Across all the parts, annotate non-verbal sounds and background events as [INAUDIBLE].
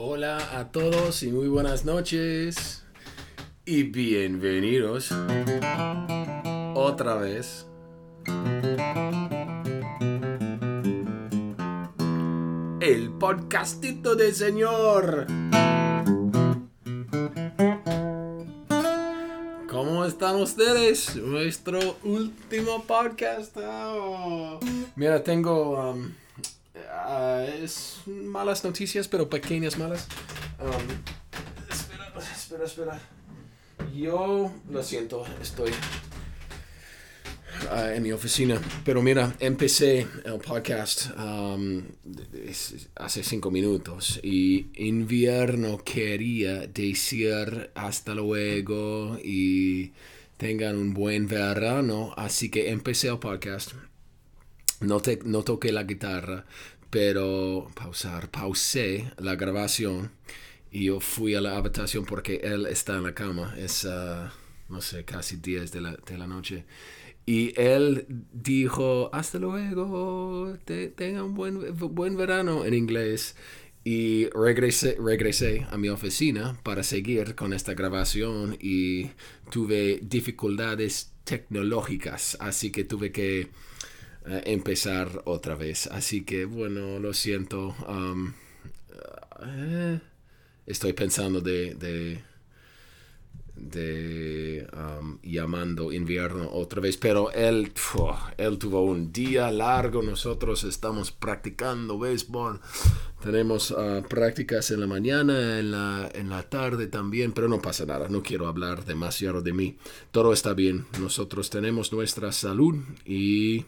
Hola a todos y muy buenas noches y bienvenidos otra vez el podcastito de señor. ¿Cómo están ustedes? Nuestro último podcast. Oh. Mira, tengo... um, ah, es malas noticias, pero pequeñas malas. Um, espera, espera, espera. Yo lo siento, estoy ah, en mi oficina. Pero mira, empecé el podcast um, hace cinco minutos y invierno quería decir hasta luego y tengan un buen verano. Así que empecé el podcast. No, te- no toqué la guitarra, pero pausar, pausé la grabación y yo fui a la habitación porque él está en la cama. Es, ah, no sé, casi 10 de la, de la noche. Y él dijo, hasta luego, te, tenga un buen, buen verano en inglés. Y regresé, regresé a mi oficina para seguir con esta grabación y tuve dificultades tecnológicas, así que tuve que empezar otra vez. Así que bueno, lo siento. um, eh, estoy pensando de, de, um, llamando invierno otra vez, pero él, él tuvo un día largo. Nosotros estamos practicando béisbol. Tenemos ah, prácticas en la mañana, en la, en la tarde también, pero no pasa nada. No quiero hablar demasiado de mí. Todo está bien. Nosotros tenemos nuestra salud y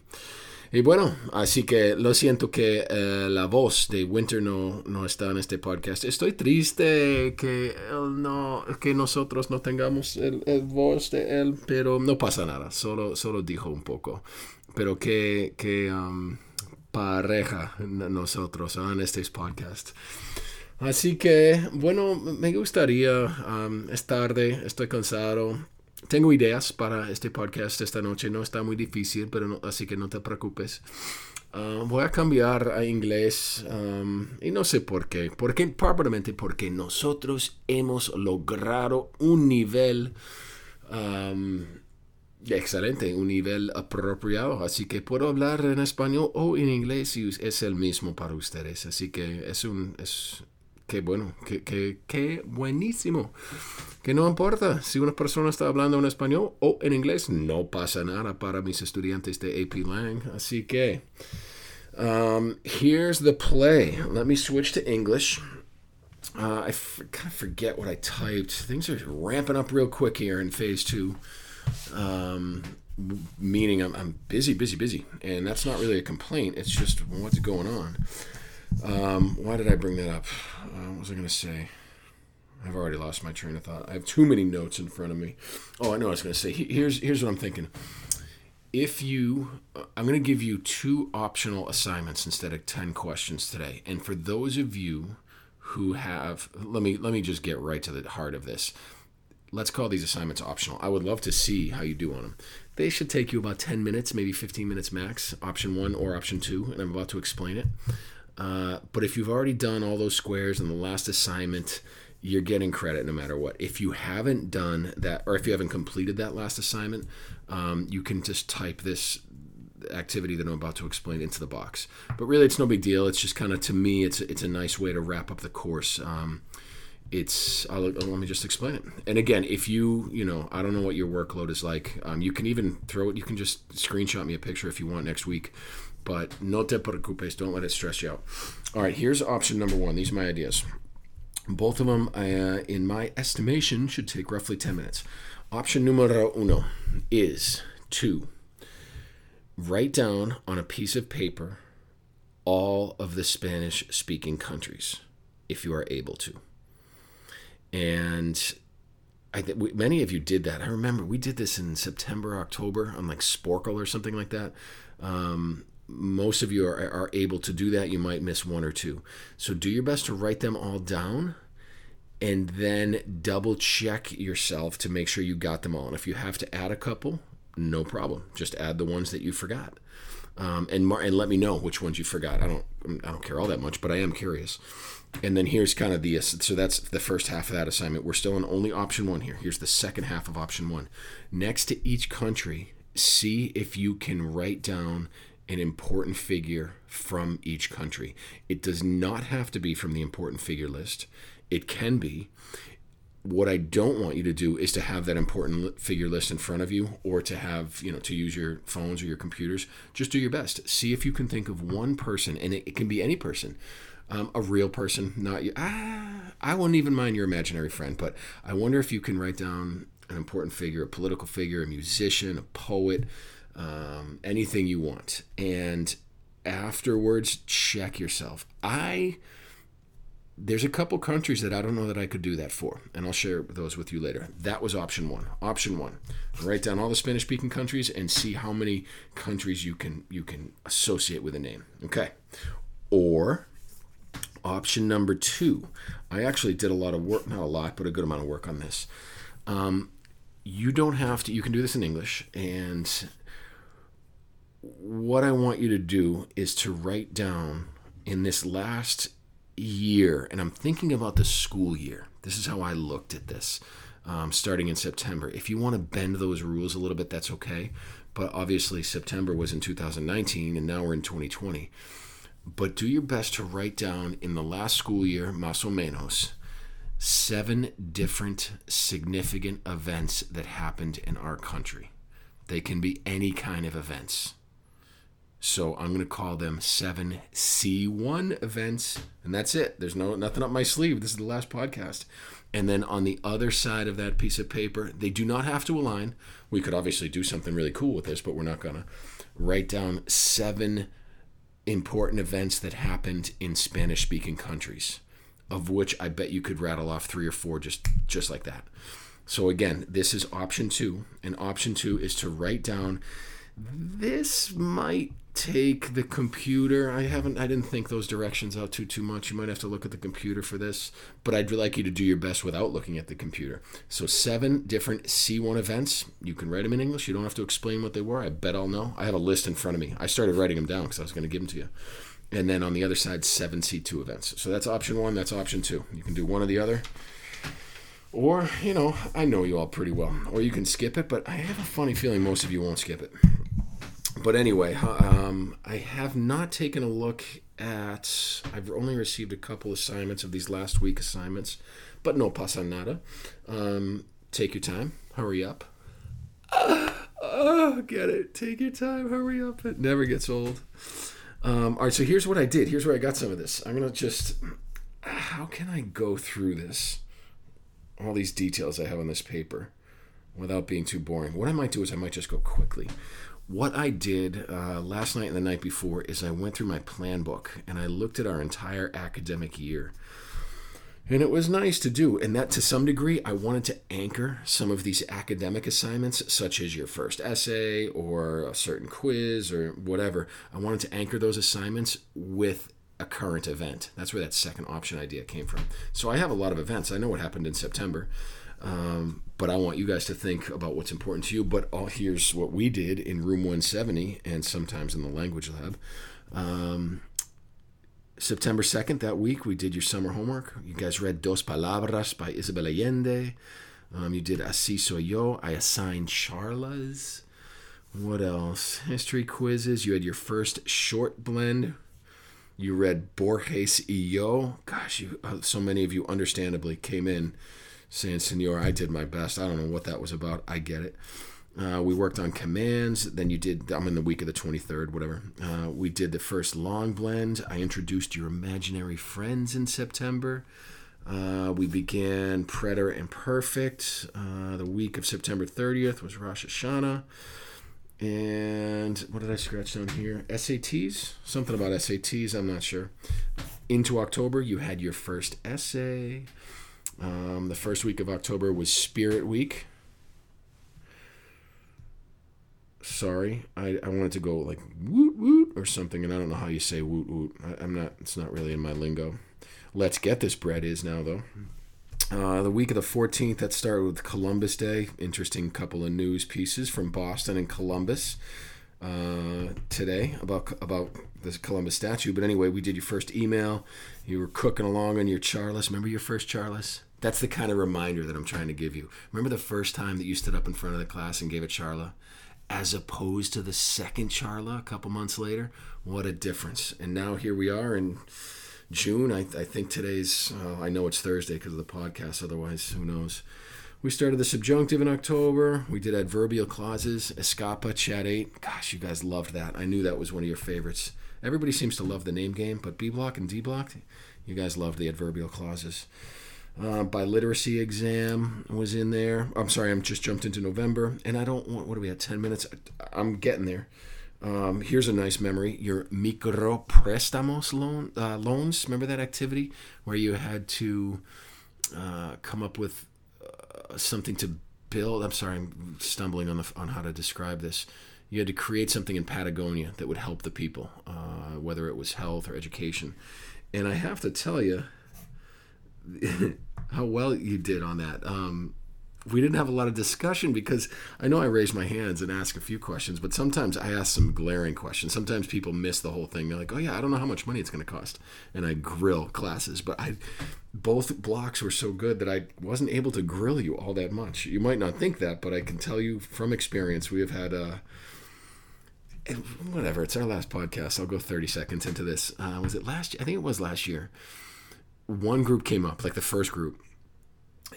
y bueno, así que lo siento que eh, la voz de Winter no, no está en este podcast. Estoy triste que él no, que nosotros no tengamos el, voz de él, pero no pasa nada. Solo, solo dijo un poco. Pero que, que um, pareja nosotros ah, en este podcast. Así que, bueno, me gustaría, um, es tarde, estoy cansado. Tengo ideas para este podcast esta noche, no está muy difícil, pero no- así que no te preocupes. Ah, voy a cambiar a inglés um, y no sé por qué. Porque, probablemente porque nosotros hemos logrado un nivel um, excelente, un nivel apropiado. Así que puedo hablar en español o en inglés y es el mismo para ustedes. Así que es un... Es, Qué bueno, qué, qué, qué buenísimo. Que no importa si una persona está hablando en español o en inglés, no pasa nada para mis estudiantes de AP Lang. Así que, um, here's the play. Let me switch to English. Uh, I kind of forget what I typed. Things are ramping up real quick here in phase two. Um, meaning I'm, I'm busy, busy, busy. And that's not really a complaint. It's just what's going on. Um, why did I bring that up? Uh, what was I going to say? I've already lost my train of thought. I have too many notes in front of me. Oh, I know what I was going to say. Here's here's what I'm thinking. If you, uh, I'm going to give you two optional assignments instead of ten questions today. And for those of you who have, let me let me just get right to the heart of this. Let's call these assignments optional. I would love to see how you do on them. They should take you about 10 minutes, maybe 15 minutes max, option one or option two, and I'm about to explain it. Uh, but if you've already done all those squares in the last assignment, you're getting credit no matter what. If you haven't done that, or if you haven't completed that last assignment, um, you can just type this activity that I'm about to explain into the box. But really, it's no big deal. It's just kind of to me, it's it's a nice way to wrap up the course. Um, it's I'll, let me just explain it. And again, if you you know I don't know what your workload is like, um, you can even throw it. You can just screenshot me a picture if you want next week. But no te preocupes. Don't let it stress you out. All right, here's option number one. These are my ideas. Both of them, uh, in my estimation, should take roughly 10 minutes. Option numero uno is to write down on a piece of paper all of the Spanish speaking countries, if you are able to. And I think many of you did that. I remember we did this in September, October on like Sporcle or something like that. Um, most of you are, are able to do that. You might miss one or two. So do your best to write them all down and then double check yourself to make sure you got them all. And if you have to add a couple, no problem. Just add the ones that you forgot. Um, and mar- and let me know which ones you forgot. I don't I don't care all that much, but I am curious. and then here's kind of the so that's the first half of that assignment. We're still on only option one here. Here's the second half of option one. Next to each country, see if you can write down an important figure from each country. It does not have to be from the important figure list. It can be. What I don't want you to do is to have that important figure list in front of you or to have, you know, to use your phones or your computers. Just do your best. See if you can think of one person, and it, it can be any person um, a real person, not you. Ah, I wouldn't even mind your imaginary friend, but I wonder if you can write down an important figure, a political figure, a musician, a poet, um, anything you want, and afterwards check yourself. I there's a couple countries that I don't know that I could do that for, and I'll share those with you later. That was option one. Option one: write down all the Spanish-speaking countries and see how many countries you can you can associate with a name. Okay, or Option number two, I actually did a lot of work, not a lot, but a good amount of work on this. Um, you don't have to, you can do this in English. And what I want you to do is to write down in this last year, and I'm thinking about the school year. This is how I looked at this um, starting in September. If you want to bend those rules a little bit, that's okay. But obviously, September was in 2019, and now we're in 2020 but do your best to write down in the last school year, más o menos, seven different significant events that happened in our country. They can be any kind of events. So I'm going to call them seven C1 events, and that's it. There's no nothing up my sleeve. This is the last podcast. And then on the other side of that piece of paper, they do not have to align. We could obviously do something really cool with this, but we're not going to. Write down seven important events that happened in Spanish speaking countries, of which I bet you could rattle off three or four just just like that. So again, this is option 2, and option 2 is to write down this might take the computer. I haven't I didn't think those directions out too too much. You might have to look at the computer for this, but I'd like you to do your best without looking at the computer. So seven different C1 events. You can write them in English. You don't have to explain what they were. I bet I'll know. I have a list in front of me. I started writing them down because I was going to give them to you. And then on the other side, seven C2 events. So that's option one. That's option two. You can do one or the other. Or, you know, I know you all pretty well. Or you can skip it, but I have a funny feeling most of you won't skip it but anyway, um, I have not taken a look at. I've only received a couple assignments of these last week assignments, but no pasa nada. Um, take your time. Hurry up. [SIGHS] Oh, get it. Take your time. Hurry up. It never gets old. Um, all right, so here's what I did. Here's where I got some of this. I'm gonna just. [SIGHS] How can I go through this? All these details I have on this paper without being too boring. What I might do is I might just go quickly what I did uh, last night and the night before is I went through my plan book and I looked at our entire academic year. And it was nice to do. And that to some degree, I wanted to anchor some of these academic assignments, such as your first essay or a certain quiz or whatever. I wanted to anchor those assignments with a current event. That's where that second option idea came from. So I have a lot of events. I know what happened in September. Um, but I want you guys to think about what's important to you. But oh, here's what we did in room 170 and sometimes in the language lab. Um, September 2nd, that week, we did your summer homework. You guys read Dos Palabras by Isabel Allende. Um, you did Así Soy Yo. I assigned Charlas. What else? History quizzes. You had your first short blend. You read Borges y Yo. Gosh, you, uh, so many of you understandably came in saying, Senor, I did my best. I don't know what that was about. I get it. Uh, we worked on commands. Then you did, I'm in the week of the 23rd, whatever. Uh, we did the first long blend. I introduced your imaginary friends in September. Uh, we began Preterite and Imperfect. Uh, the week of September 30th was Rosh Hashanah. And what did I scratch down here? SATs? Something about SATs, I'm not sure. Into October, you had your first essay. Um, the first week of October was Spirit Week. Sorry, I, I wanted to go like woot woot or something, and I don't know how you say woot woot. I, am not. It's not really in my lingo. Let's get this bread is now though. Uh, the week of the 14th, that started with Columbus Day. Interesting couple of news pieces from Boston and Columbus. uh, today about about this Columbus statue. But anyway, we did your first email. You were cooking along on your charlas. Remember your first charlas? That's the kind of reminder that I'm trying to give you. Remember the first time that you stood up in front of the class and gave a charla? As opposed to the second charla a couple months later? What a difference. And now here we are in June. I, I think today's, uh, I know it's Thursday because of the podcast, otherwise, who knows? We started the subjunctive in October. We did adverbial clauses, escapa, chat 8. Gosh, you guys loved that. I knew that was one of your favorites. Everybody seems to love the name game, but B block and D block, you guys loved the adverbial clauses. Uh, biliteracy exam was in there. I'm sorry, I'm just jumped into November, and I don't want. What do we have? Ten minutes. I'm getting there. Um, here's a nice memory. Your micro prestamos loan uh, loans. Remember that activity where you had to uh, come up with uh, something to build. I'm sorry, I'm stumbling on the on how to describe this. You had to create something in Patagonia that would help the people, uh, whether it was health or education. And I have to tell you, [LAUGHS] how well you did on that. Um, we didn't have a lot of discussion because I know I raise my hands and ask a few questions, but sometimes I ask some glaring questions. Sometimes people miss the whole thing. They're like, "Oh yeah, I don't know how much money it's going to cost," and I grill classes. But I, both blocks were so good that I wasn't able to grill you all that much. You might not think that, but I can tell you from experience, we have had uh, whatever. It's our last podcast. I'll go thirty seconds into this. Uh, was it last? year? I think it was last year one group came up, like the first group,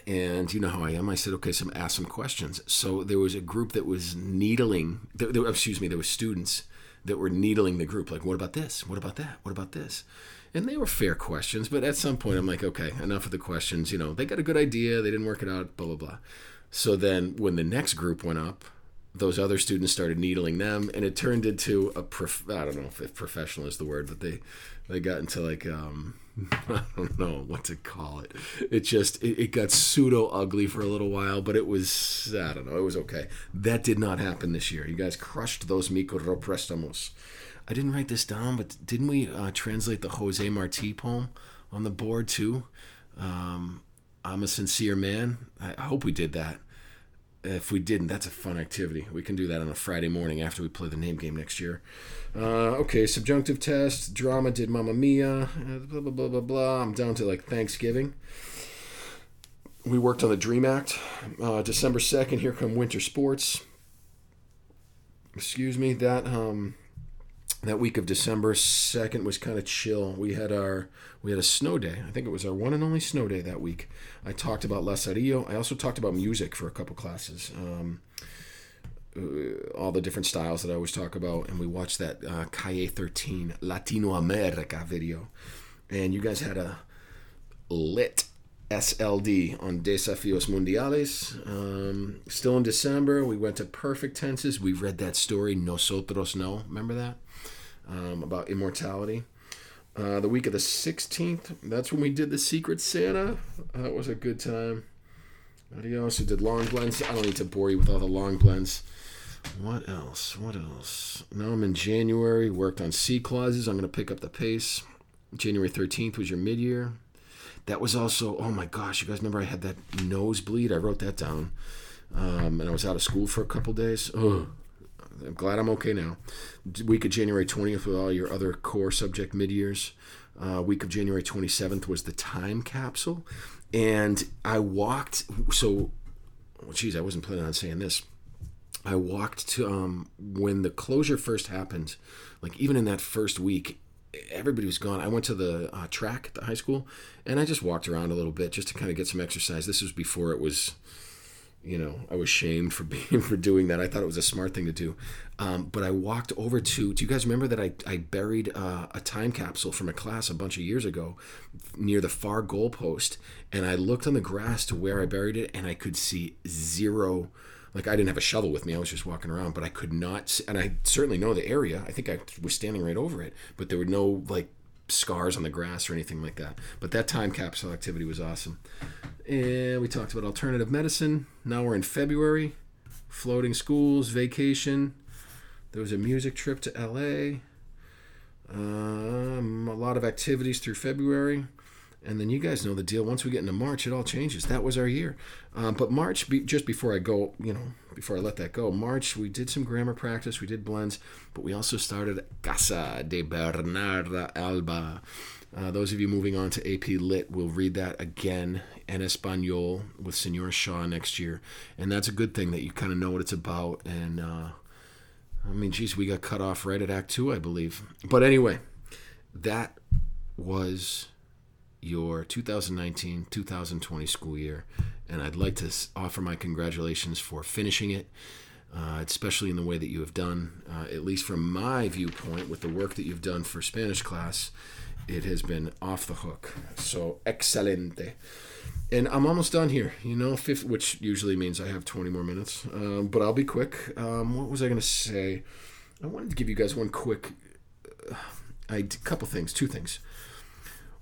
and you know how I am. I said, okay, some ask some questions. So there was a group that was needling. There, there, excuse me, there were students that were needling the group. Like, what about this? What about that? What about this? And they were fair questions, but at some point, I'm like, okay, enough of the questions. You know, they got a good idea, they didn't work it out, blah blah blah. So then, when the next group went up, those other students started needling them, and it turned into a prof- I don't know if professional is the word, but they they got into like um, [LAUGHS] I don't know what to call it. It just it, it got pseudo ugly for a little while, but it was I don't know. It was okay. That did not happen this year. You guys crushed those micro prestamos. I didn't write this down, but didn't we uh, translate the Jose Marti poem on the board too? Um, I'm a sincere man. I hope we did that. If we didn't, that's a fun activity. We can do that on a Friday morning after we play the name game next year. Uh, okay, subjunctive test. Drama did Mamma Mia. Uh, blah, blah, blah, blah, blah. I'm down to like Thanksgiving. We worked on the Dream Act. Uh, December 2nd, here come winter sports. Excuse me. That um, that week of December 2nd was kind of chill. We had our we had a snow day. I think it was our one and only snow day that week. I talked about Lazarillo. I also talked about music for a couple classes. Um, uh, all the different styles that I always talk about, and we watched that uh, Calle 13 Latino America video, and you guys had a lit SLD on Desafios Mundiales. Um, still in December, we went to perfect tenses. We read that story, Nosotros No. Remember that? Um, about immortality. Uh, the week of the 16th, that's when we did the Secret Santa. That was a good time. Adios. We did long blends. I don't need to bore you with all the long blends. What else? What else? Now I'm in January. Worked on si clauses. I'm going to pick up the pace. January 13th was your mid year. That was also, oh my gosh, you guys remember I had that nosebleed? I wrote that down. Um, and I was out of school for a couple days. Oh, I'm glad I'm okay now. Week of January 20th with all your other core subject mid years. Uh, week of January 27th was the time capsule. And I walked, so, geez, I wasn't planning on saying this. I walked to um, when the closure first happened, like even in that first week, everybody was gone. I went to the uh, track at the high school, and I just walked around a little bit just to kind of get some exercise. This was before it was, you know, I was shamed for [LAUGHS] being for doing that. I thought it was a smart thing to do, um, but I walked over to. Do you guys remember that I I buried uh, a time capsule from a class a bunch of years ago near the far goalpost, and I looked on the grass to where I buried it, and I could see zero like I didn't have a shovel with me. I was just walking around, but I could not. And I certainly know the area. I think I was standing right over it, but there were no like scars on the grass or anything like that. But that time capsule activity was awesome. And we talked about alternative medicine. Now we're in February. Floating schools, vacation. There was a music trip to LA. Um, a lot of activities through February. And then you guys know the deal. Once we get into March, it all changes. That was our year. Uh, but March, be, just before I go, you know, before I let that go, March we did some grammar practice, we did blends, but we also started Casa de Bernarda Alba. Uh, those of you moving on to AP Lit will read that again en Espanol with Senora Shaw next year, and that's a good thing that you kind of know what it's about. And uh, I mean, geez, we got cut off right at Act Two, I believe. But anyway, that was your 2019 2020 school year, and I'd like to offer my congratulations for finishing it. Uh, especially in the way that you have done, uh, at least from my viewpoint, with the work that you've done for Spanish class, it has been off the hook. So excelente. And I'm almost done here, you know, fifth, which usually means I have 20 more minutes, um, but I'll be quick. Um, what was I going to say? I wanted to give you guys one quick, uh, a couple things, two things.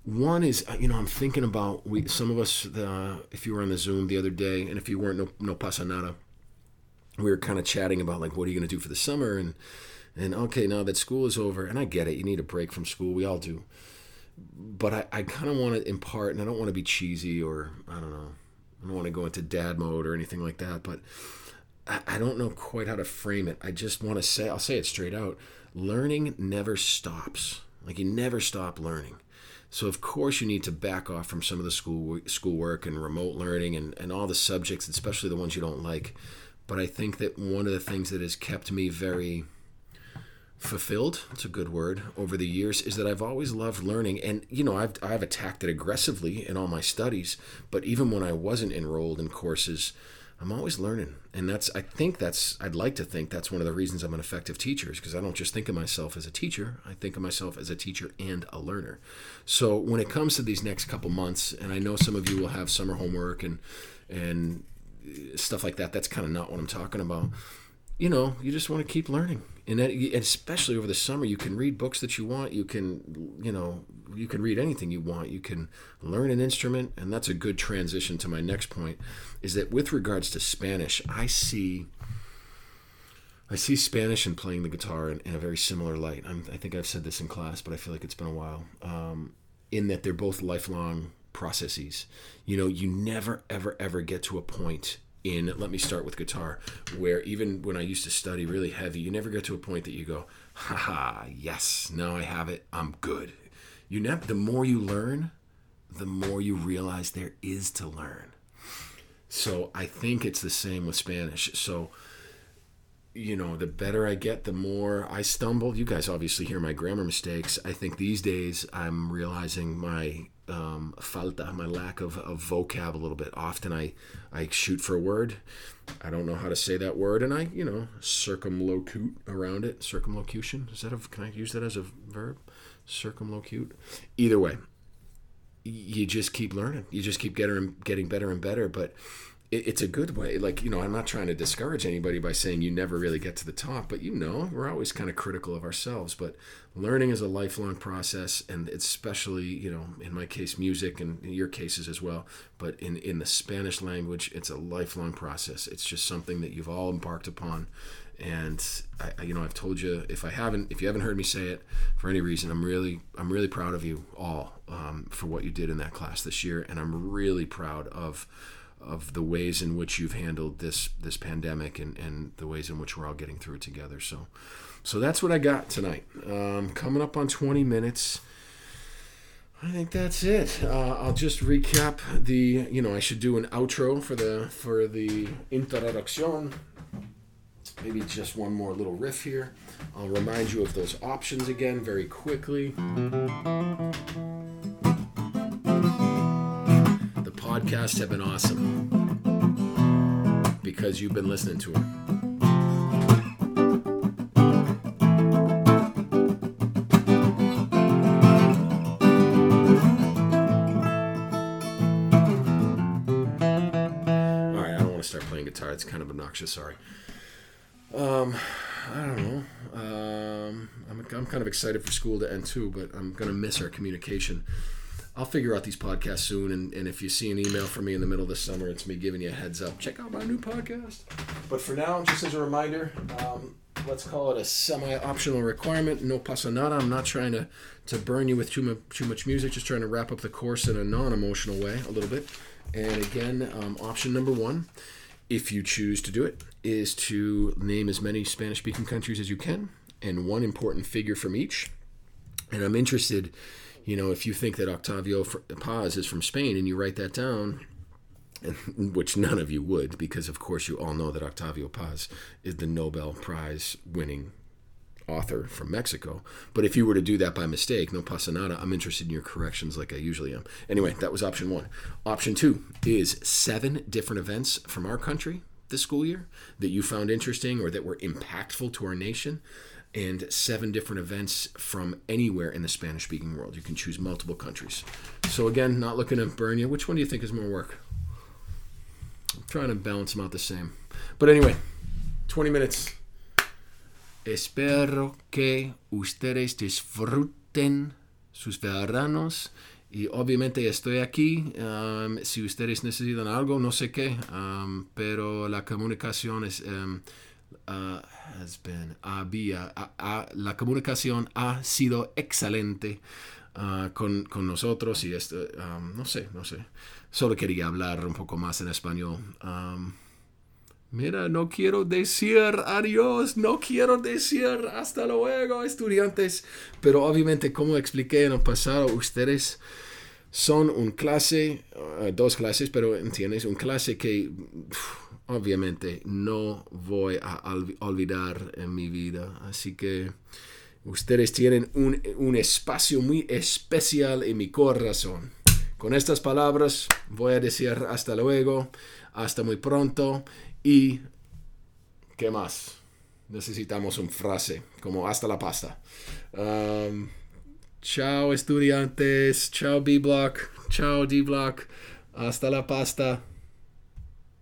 One is, uh, you know, I'm thinking about we some of us. If you were on the Zoom the other day, and if you weren't, no, no pasa nada. We were kind of chatting about like, what are you going to do for the summer, and and okay, now that school is over, and I get it, you need a break from school. We all do. But I, I kind of want to impart, and I don't want to be cheesy or I don't know, I don't want to go into dad mode or anything like that. But I, I don't know quite how to frame it. I just want to say, I'll say it straight out. Learning never stops. Like you never stop learning. So of course you need to back off from some of the school schoolwork and remote learning and, and all the subjects, especially the ones you don't like. But I think that one of the things that has kept me very fulfilled it's a good word over the years is that i've always loved learning and you know i've, I've attacked it aggressively in all my studies but even when i wasn't enrolled in courses I'm always learning. And that's, I think that's, I'd like to think that's one of the reasons I'm an effective teacher is because I don't just think of myself as a teacher, I think of myself as a teacher and a learner. So when it comes to these next couple months, and I know some of you will have summer homework and, and stuff like that, that's kind of not what I'm talking about. You know, you just want to keep learning. And, that, especially over the summer you can read books that you want you can you know you can read anything you want you can learn an instrument and that's a good transition to my next point is that with regards to spanish i see i see spanish and playing the guitar in, in a very similar light. I'm, i think i've said this in class but i feel like it's been a while. Um, in that they're both lifelong processes. You know you never ever ever get to a point in let me start with guitar where even when i used to study really heavy you never get to a point that you go haha yes now i have it i'm good. You never the more you learn the more you realize there is to learn. So i think it's the same with spanish. So you know the better i get the more i stumble. You guys obviously hear my grammar mistakes. I think these days i'm realizing my um, falta, my lack of, of vocab a little bit. Often I, I shoot for a word. I don't know how to say that word, and I, you know, circumlocute around it. Circumlocution is that a? Can I use that as a verb? Circumlocute. Either way, you just keep learning. You just keep getting getting better and better. But it's a good way. Like, you know, I'm not trying to discourage anybody by saying you never really get to the top, but you know, we're always kind of critical of ourselves. But learning is a lifelong process, and especially, you know, in my case, music, and your cases as well. But in, in the Spanish language, it's a lifelong process. It's just something that you've all embarked upon. And I, you know, I've told you if I haven't, if you haven't heard me say it for any reason, I'm really, I'm really proud of you all um, for what you did in that class this year, and I'm really proud of of the ways in which you've handled this this pandemic and, and the ways in which we're all getting through it together. So so that's what I got tonight. Um, coming up on 20 minutes. I think that's it. Uh, I'll just recap the. You know, I should do an outro for the for the introduction. Maybe just one more little riff here. I'll remind you of those options again very quickly podcasts have been awesome because you've been listening to them. All right, I don't want to start playing guitar. It's kind of obnoxious. Sorry. Um, I don't know. Um, I'm, I'm kind of excited for school to end too, but I'm gonna miss our communication. I'll figure out these podcasts soon. And, and if you see an email from me in the middle of the summer, it's me giving you a heads up. Check out my new podcast. But for now, just as a reminder, um, let's call it a semi-optional requirement. No pasa nada. I'm not trying to, to burn you with too much, too much music. Just trying to wrap up the course in a non-emotional way a little bit. And again, um, option number one, if you choose to do it, is to name as many Spanish-speaking countries as you can and one important figure from each. And I'm interested, you know, if you think that Octavio Paz is from Spain and you write that down, [LAUGHS] which none of you would, because of course you all know that Octavio Paz is the Nobel Prize winning author from Mexico. But if you were to do that by mistake, no pasa nada, I'm interested in your corrections like I usually am. Anyway, that was option one. Option two is seven different events from our country this school year that you found interesting or that were impactful to our nation. And seven different events from anywhere in the Spanish speaking world. You can choose multiple countries. So, again, not looking to burn you. Which one do you think is more work? I'm trying to balance them out the same. But anyway, 20 minutes. Espero que ustedes disfruten sus veranos. Y obviamente estoy aquí. Um, si ustedes necesitan algo, no sé qué. Um, pero la comunicación es. Um, uh, has been, había, uh, uh, la comunicación ha sido excelente uh, con, con, nosotros. Y esto, no sé, no sé. Solo quería hablar un poco más en español. Mira, no quiero decir adiós, no quiero decir hasta luego, estudiantes. Pero obviamente, como expliqué en el pasado, ustedes son un clase, uh, dos clases, pero entiendes, un clase que obviamente no voy a olvidar en mi vida. Así que ustedes tienen un, un espacio muy especial en mi corazón. Con estas palabras voy a decir hasta luego, hasta muy pronto y ¿qué más? Necesitamos una frase como hasta la pasta. Um, chao estudiantes, chao B-Block, chao D-Block, hasta la pasta.